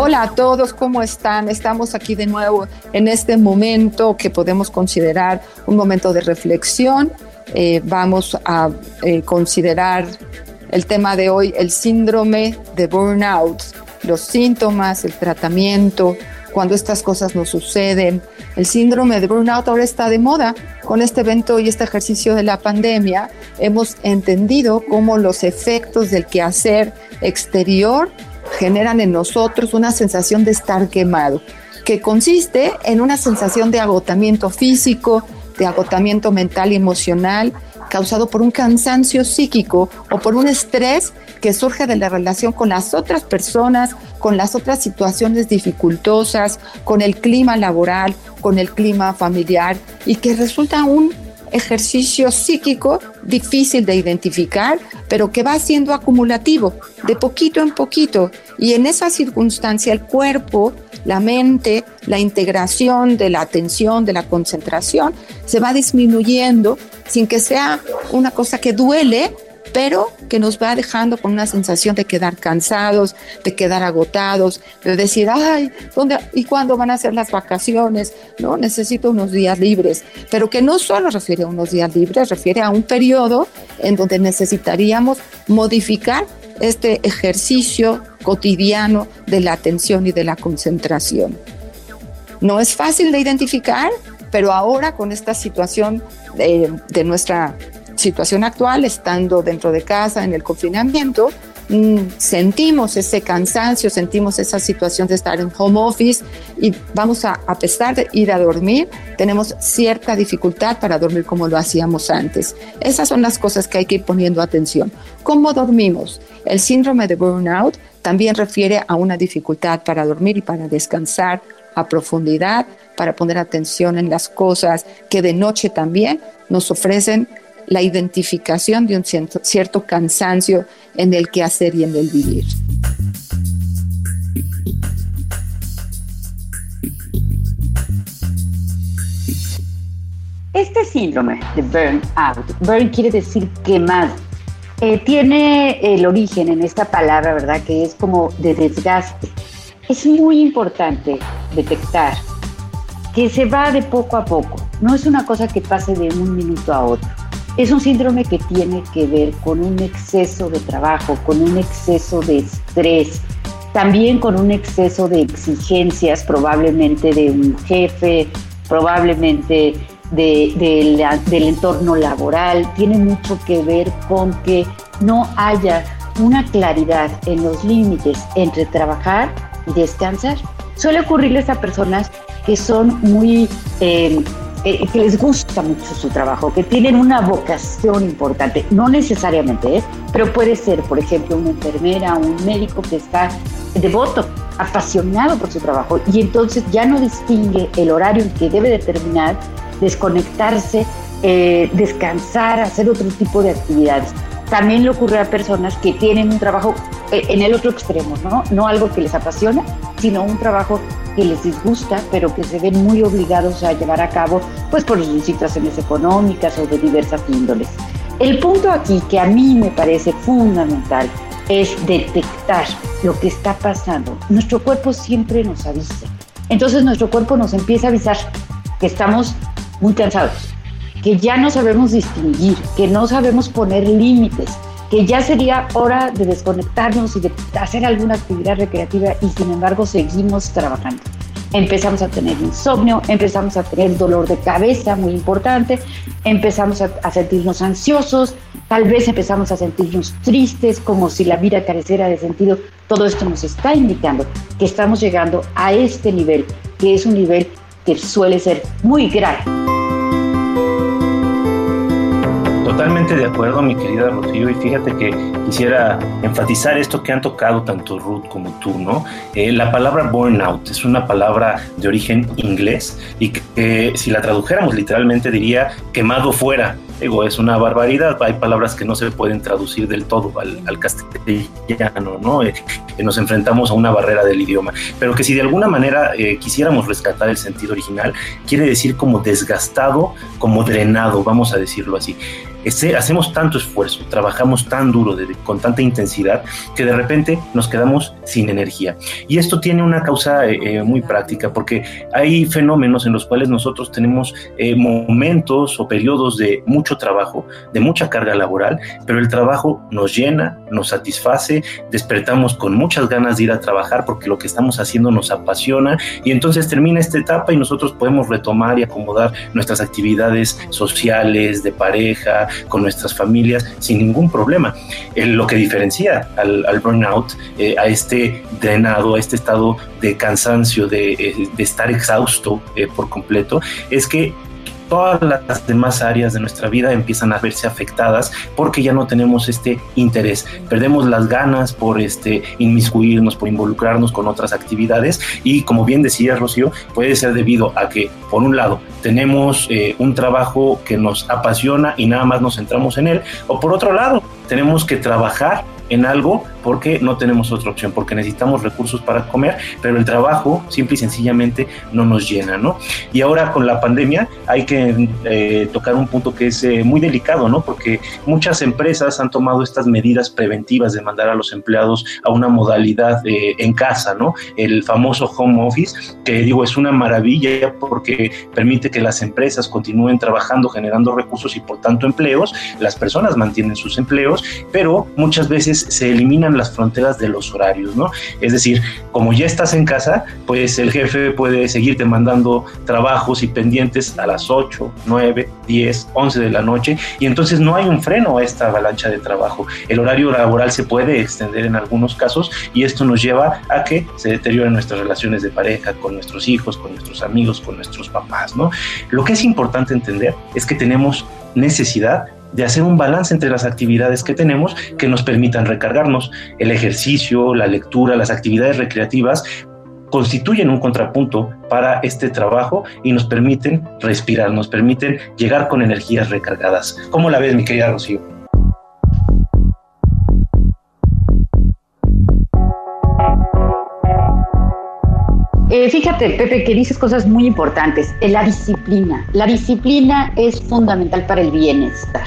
Hola a todos, ¿cómo están? Estamos aquí de nuevo en este momento que podemos considerar un momento de reflexión. Eh, vamos a eh, considerar el tema de hoy, el síndrome de burnout, los síntomas, el tratamiento, cuando estas cosas nos suceden. El síndrome de burnout ahora está de moda. Con este evento y este ejercicio de la pandemia hemos entendido cómo los efectos del quehacer exterior generan en nosotros una sensación de estar quemado, que consiste en una sensación de agotamiento físico, de agotamiento mental y emocional, causado por un cansancio psíquico o por un estrés que surge de la relación con las otras personas, con las otras situaciones dificultosas, con el clima laboral, con el clima familiar y que resulta un ejercicio psíquico difícil de identificar, pero que va siendo acumulativo, de poquito en poquito. Y en esa circunstancia el cuerpo, la mente, la integración de la atención, de la concentración, se va disminuyendo sin que sea una cosa que duele, pero que nos va dejando con una sensación de quedar cansados, de quedar agotados, de decir, ay, ¿dónde y cuándo van a ser las vacaciones? No, necesito unos días libres, pero que no solo refiere a unos días libres, refiere a un periodo en donde necesitaríamos modificar este ejercicio cotidiano de la atención y de la concentración. No es fácil de identificar, pero ahora con esta situación de, de nuestra situación actual, estando dentro de casa, en el confinamiento, mm, sentimos ese cansancio, sentimos esa situación de estar en home office y vamos a, a pesar de ir a dormir, tenemos cierta dificultad para dormir como lo hacíamos antes. Esas son las cosas que hay que ir poniendo atención. ¿Cómo dormimos? El síndrome de burnout también refiere a una dificultad para dormir y para descansar a profundidad, para poner atención en las cosas que de noche también nos ofrecen la identificación de un cierto, cansancio en el quehacer y en el vivir. Este síndrome de burnout, burn quiere decir quemado, eh, tiene el origen en esta palabra, ¿verdad? Que es como de desgaste. Es muy importante detectar que se va de poco a poco, no es una cosa que pase de un minuto a otro. Es un síndrome que tiene que ver con un exceso de trabajo, con un exceso de estrés, también con un exceso de exigencias, probablemente de un jefe, probablemente del entorno laboral. Tiene mucho que ver con que no haya una claridad en los límites entre trabajar y descansar. Suele ocurrirles a personas que son muy eh, eh, que les gusta mucho su trabajo, que tienen una vocación importante, no necesariamente es, pero puede ser, por ejemplo, una enfermera, un médico que está devoto, apasionado por su trabajo y entonces ya no distingue el horario en que debe determinar, desconectarse, eh, descansar, hacer otro tipo de actividades. También le ocurre a personas que tienen un trabajo eh, en el otro extremo, ¿no? Algo que les apasiona, sino un trabajo que les disgusta, pero que se ven muy obligados a llevar a cabo, pues por situaciones económicas o de diversas índoles. El punto aquí que a mí me parece fundamental es detectar lo que está pasando. Nuestro cuerpo siempre nos avisa. Entonces nuestro cuerpo nos empieza a avisar que estamos muy cansados, que ya no sabemos distinguir, que no sabemos poner límites, que ya sería hora de desconectarnos y de hacer alguna actividad recreativa y sin embargo seguimos trabajando. Empezamos a tener insomnio, empezamos a tener dolor de cabeza muy importante, empezamos a, sentirnos ansiosos, tal vez empezamos a sentirnos tristes, como si la vida careciera de sentido. Todo esto nos está indicando que estamos llegando a este nivel, que es un nivel que suele ser muy grave. Totalmente de acuerdo, mi querida Rocío, y fíjate que quisiera enfatizar esto que han tocado tanto Ruth como tú, ¿no? Eh, la palabra burnout es una palabra de origen inglés y que si la tradujéramos literalmente diría quemado fuera, Digo, es una barbaridad, hay palabras que no se pueden traducir del todo al, castellano, ¿no? Eh, nos enfrentamos a una barrera del idioma, pero que si de alguna manera eh, quisiéramos rescatar el sentido original, quiere decir como desgastado, como drenado, vamos a decirlo así hacemos tanto esfuerzo, trabajamos tan duro, con tanta intensidad, que de repente nos quedamos sin energía. Y esto tiene una causa eh, eh, muy práctica, porque hay fenómenos en los cuales nosotros tenemos eh, momentos o periodos de mucho trabajo, de mucha carga laboral, pero el trabajo nos llena, nos satisface, despertamos con muchas ganas de ir a trabajar porque lo que estamos haciendo nos apasiona y entonces termina esta etapa y nosotros podemos retomar y acomodar nuestras actividades sociales, de pareja, con nuestras familias sin ningún problema. lo que diferencia al, burnout, eh, a este drenado, a este estado de cansancio, de, eh, estar exhausto eh, por completo, es que todas las demás áreas de nuestra vida empiezan a verse afectadas porque ya no tenemos este interés, perdemos las ganas por este inmiscuirnos, por involucrarnos con otras actividades y como bien decía Rocío, puede ser debido a que por un lado tenemos eh, un trabajo que nos apasiona y nada más nos centramos en él o por otro lado tenemos que trabajar en algo porque no tenemos otra opción, porque necesitamos recursos para comer, pero el trabajo simple y sencillamente no nos llena, ¿no? Y ahora con la pandemia hay que eh, tocar un punto que es eh, muy delicado, ¿no? Porque muchas empresas han tomado estas medidas preventivas de mandar a los empleados a una modalidad eh, en casa, ¿no? El famoso home office, que digo es una maravilla porque permite que las empresas continúen trabajando, generando recursos y por tanto empleos, las personas mantienen sus empleos, pero muchas veces se las fronteras de los horarios, ¿no? Es decir, como ya estás en casa, pues el jefe puede seguirte mandando trabajos y pendientes a las 8, 9, 10, 11 de la noche y entonces no hay un freno a esta avalancha de trabajo. El horario laboral se puede extender en algunos casos y esto nos lleva a que se deterioren nuestras relaciones de pareja con nuestros hijos, con nuestros amigos, con nuestros papás, ¿no? Lo que es importante entender es que tenemos necesidad de hacer un balance entre las actividades que tenemos que nos permitan recargarnos. El ejercicio, la lectura, las actividades recreativas constituyen un contrapunto para este trabajo y nos permiten respirar, nos permiten llegar con energías recargadas. ¿Cómo la ves, mi querida Rocío? Eh, fíjate, Pepe, que dices cosas muy importantes. Eh, la disciplina. La disciplina es fundamental para el bienestar.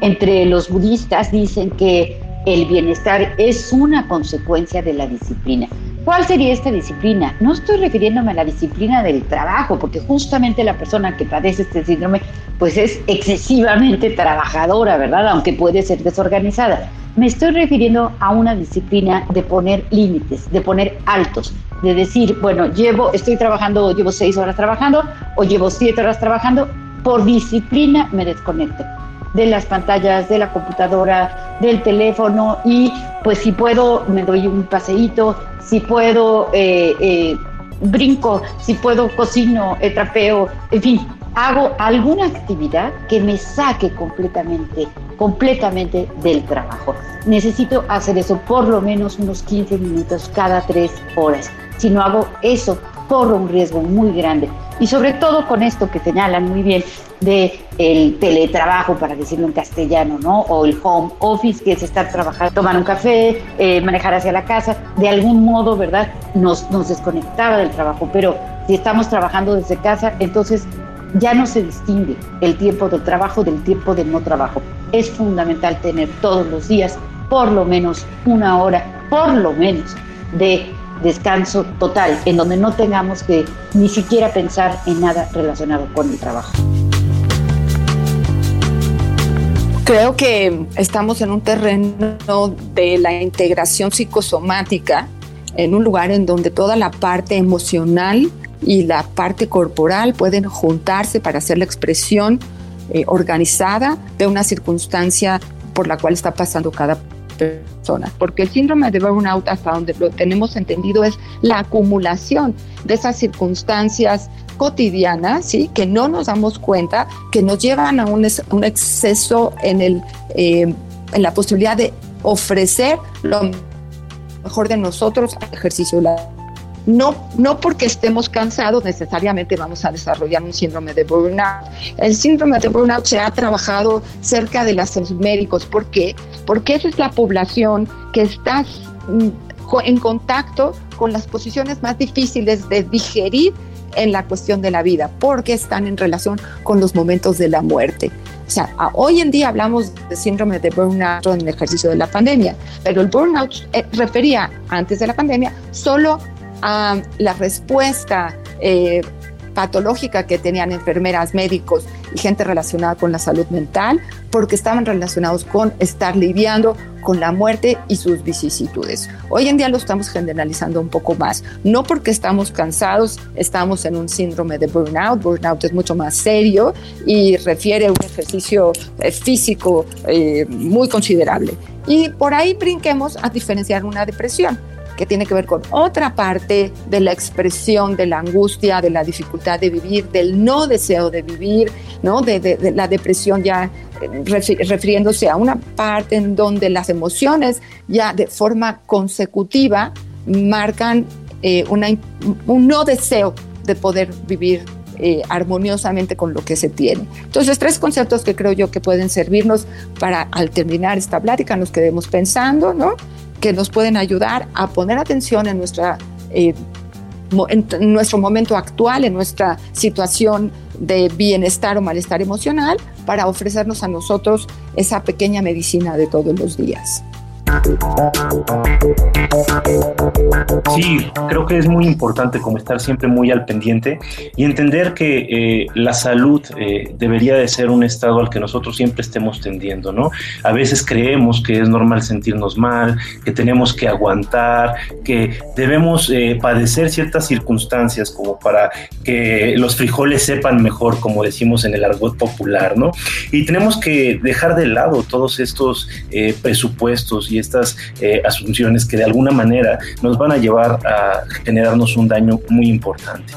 Entre los budistas dicen que el bienestar es una consecuencia de la disciplina. ¿Cuál sería esta disciplina? No estoy refiriéndome a la disciplina del trabajo, porque justamente la persona que padece este síndrome pues es excesivamente trabajadora, ¿verdad? Aunque puede ser desorganizada. Me estoy refiriendo a una disciplina de poner límites, de poner altos, de decir, bueno, llevo, estoy trabajando, llevo seis horas trabajando o llevo siete horas trabajando, por disciplina me desconecto de las pantallas, de la computadora, del teléfono y pues si puedo me doy un paseíto, si puedo eh, eh, brinco, si puedo cocino, eh, trapeo, en fin, hago alguna actividad que me saque completamente, completamente del trabajo. Necesito hacer eso por lo menos unos 15 minutos cada tres horas. Si no hago eso, corro un riesgo muy grande. Y sobre todo con esto que señalan muy bien de el teletrabajo, para decirlo en castellano, ¿no? O el home office, que es estar trabajando, tomar un café, eh, manejar hacia la casa, de algún modo, ¿verdad? Nos, nos desconectaba del trabajo, pero si estamos trabajando desde casa, entonces ya no se distingue el tiempo del trabajo del tiempo del no trabajo. Es fundamental tener todos los días por lo menos una hora, por lo menos, de descanso total, en donde no tengamos que ni siquiera pensar en nada relacionado con el trabajo. Creo que estamos en un terreno de la integración psicosomática, en un lugar en donde toda la parte emocional y la parte corporal pueden juntarse para hacer la expresión eh, organizada de una circunstancia por la cual está pasando cada persona, porque el síndrome de burnout, hasta donde lo tenemos entendido, es la acumulación de esas circunstancias cotidianas, ¿sí? que no nos damos cuenta, que nos llevan a un, exceso en, el, eh, en la posibilidad de ofrecer lo mejor de nosotros al ejercicio de la no, no porque estemos cansados necesariamente vamos a desarrollar un síndrome de burnout. El síndrome de burnout se ha trabajado cerca de los médicos. ¿Por qué? Porque esa es la población que está mm, en contacto con las posiciones más difíciles de digerir en la cuestión de la vida, porque están en relación con los momentos de la muerte. O sea, hoy en día hablamos de síndrome de burnout en el ejercicio de la pandemia, pero el burnout eh, refería antes de la pandemia solo a la respuesta eh, patológica que tenían enfermeras, médicos y gente relacionada con la salud mental, porque estaban relacionados con estar lidiando con la muerte y sus vicisitudes. Hoy en día lo estamos generalizando un poco más, no porque estamos cansados, estamos en un síndrome de burnout, burnout es mucho más serio y refiere un ejercicio eh, físico eh, muy considerable. Y por ahí brinquemos a diferenciar una depresión que tiene que ver con otra parte de la expresión de la angustia, de la dificultad de vivir, del no deseo de vivir, ¿no? de, la depresión ya eh, refiriéndose a una parte en donde las emociones ya de forma consecutiva marcan eh, un no deseo de poder vivir eh, armoniosamente con lo que se tiene. Entonces, tres conceptos que creo yo que pueden servirnos para al terminar esta plática nos quedemos pensando, ¿no? Que nos pueden ayudar a poner atención en, nuestra, eh, en nuestro momento actual, en nuestra situación de bienestar o malestar emocional, para ofrecernos a nosotros esa pequeña medicina de todos los días. Sí, creo que es muy importante como estar siempre muy al pendiente y entender que eh, la salud eh, debería de ser un estado al que nosotros siempre estemos tendiendo, ¿no? A veces creemos que es normal sentirnos mal, que tenemos que aguantar, que debemos eh, padecer ciertas circunstancias como para que los frijoles sepan mejor, como decimos en el argot popular, ¿no? Y tenemos que dejar de lado todos estos presupuestos y estas eh, asunciones que de alguna manera nos van a llevar a generarnos un daño muy importante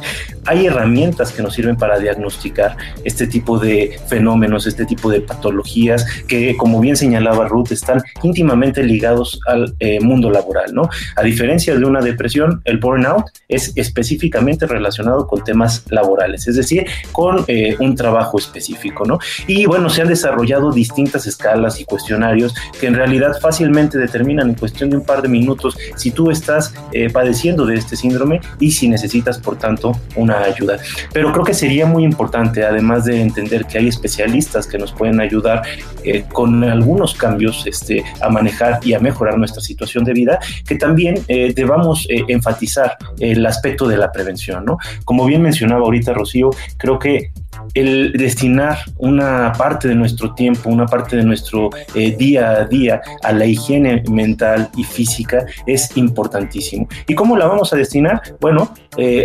hay herramientas que nos sirven para diagnosticar este tipo de fenómenos, este tipo de patologías que, como bien señalaba Ruth, están íntimamente ligados al eh, mundo laboral, ¿no? A diferencia de una depresión, el burnout es específicamente relacionado con temas laborales, es decir, con eh, un trabajo específico, ¿no? Y bueno, se han desarrollado distintas escalas y cuestionarios que en realidad fácilmente determinan en cuestión de un par de minutos si tú estás eh, padeciendo de este síndrome y si necesitas, por tanto, una ayuda. Pero creo que sería muy importante, además de entender que hay especialistas que nos pueden ayudar eh, con algunos cambios este, a manejar y a mejorar nuestra situación de vida, que también eh, debamos eh, enfatizar el aspecto de la prevención. ¿no? Como bien mencionaba ahorita Rocío, creo que el destinar una parte de nuestro tiempo, una parte de nuestro día a día a la higiene mental y física es importantísimo. ¿Y cómo la vamos a destinar? Bueno,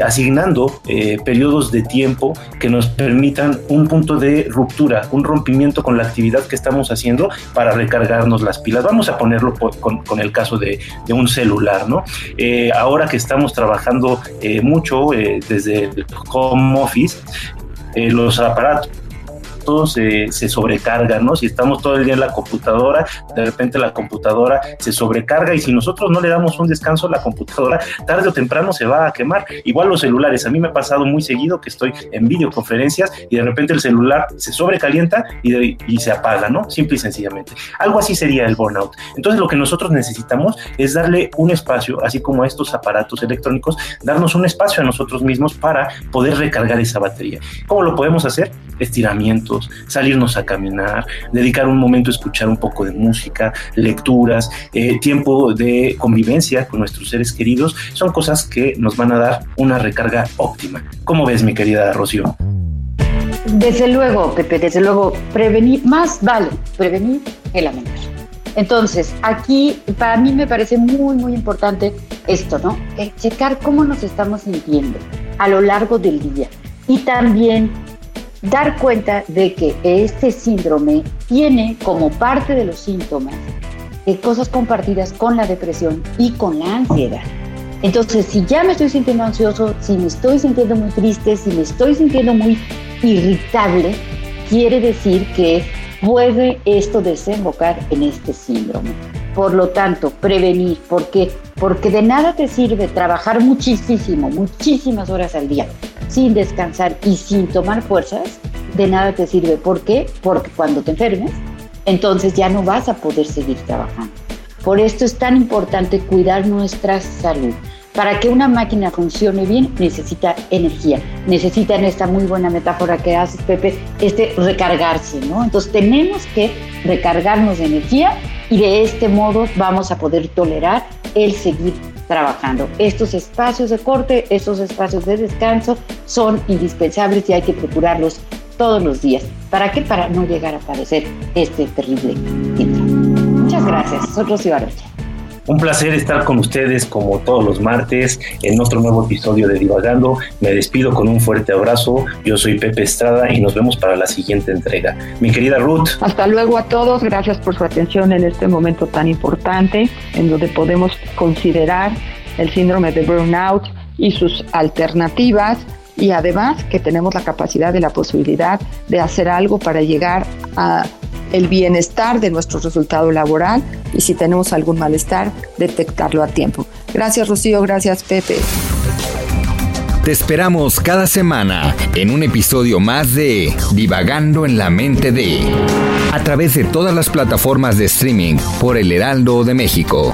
asignando eh, periodos de tiempo que nos permitan un punto de ruptura, un rompimiento con la actividad que estamos haciendo para recargarnos las pilas. Vamos a ponerlo con, el caso de, un celular, ¿no? Eh, ahora que estamos trabajando eh, mucho desde el home office, los aparatos se, se sobrecargan, ¿no? Si estamos todo el día en la computadora, de repente la computadora se sobrecarga y si nosotros no le damos un descanso, la computadora tarde o temprano se va a quemar. Igual los celulares, a mí me ha pasado muy seguido que estoy en videoconferencias y de repente el celular se sobrecalienta y, y se apaga, ¿no? Simple y sencillamente. Algo así sería el burnout. Entonces lo que nosotros necesitamos es darle un espacio, así como a estos aparatos electrónicos, darnos un espacio a nosotros mismos para poder recargar esa batería. ¿Cómo lo podemos hacer? Estiramiento salirnos a caminar, dedicar un momento a escuchar un poco de música, lecturas, eh, tiempo de convivencia con nuestros seres queridos, son cosas que nos van a dar una recarga óptima. ¿Cómo ves, mi querida Rocío? Desde luego, Pepe, desde luego, prevenir, más vale prevenir que lamentar. Entonces, aquí para mí me parece muy, muy importante esto, ¿no? checar cómo nos estamos sintiendo a lo largo del día y también dar cuenta de que este síndrome tiene como parte de los síntomas eh, cosas compartidas con la depresión y con la ansiedad. Entonces, si ya me estoy sintiendo ansioso, si me estoy sintiendo muy triste, si me estoy sintiendo muy irritable, quiere decir que puede esto desembocar en este síndrome. Por lo tanto, prevenir, ¿por qué? Porque de nada te sirve trabajar muchísimo, muchísimas horas al día, sin descansar y sin tomar fuerzas, de nada te sirve. ¿Por qué? Porque cuando te enfermes, entonces ya no vas a poder seguir trabajando. Por esto es tan importante cuidar nuestra salud. Para que una máquina funcione bien necesita energía, necesita en esta muy buena metáfora que haces, Pepe, este recargarse, ¿no? Entonces tenemos que recargarnos de energía y de este modo vamos a poder tolerar el seguir trabajando. Estos espacios de corte, estos espacios de descanso son indispensables y hay que procurarlos todos los días. ¿Para qué? Para no llegar a padecer este terrible síndrome. Muchas gracias. Soy Rocío Arocha. Un placer estar con ustedes como todos los martes en otro nuevo episodio de Divagando. Me despido con un fuerte abrazo. Yo soy Pepe Estrada y nos vemos para la siguiente entrega. Mi querida Ruth. Hasta luego a todos. Gracias por su atención en este momento tan importante en donde podemos considerar el síndrome de burnout y sus alternativas y además que tenemos la capacidad y la posibilidad de hacer algo para llegar a el bienestar de nuestro resultado laboral y si tenemos algún malestar, detectarlo a tiempo. Gracias Rocío, gracias Pepe. Te esperamos cada semana en un episodio más de Divagando en la mente de a través de todas las plataformas de streaming por El Heraldo de México.